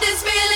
this feeling.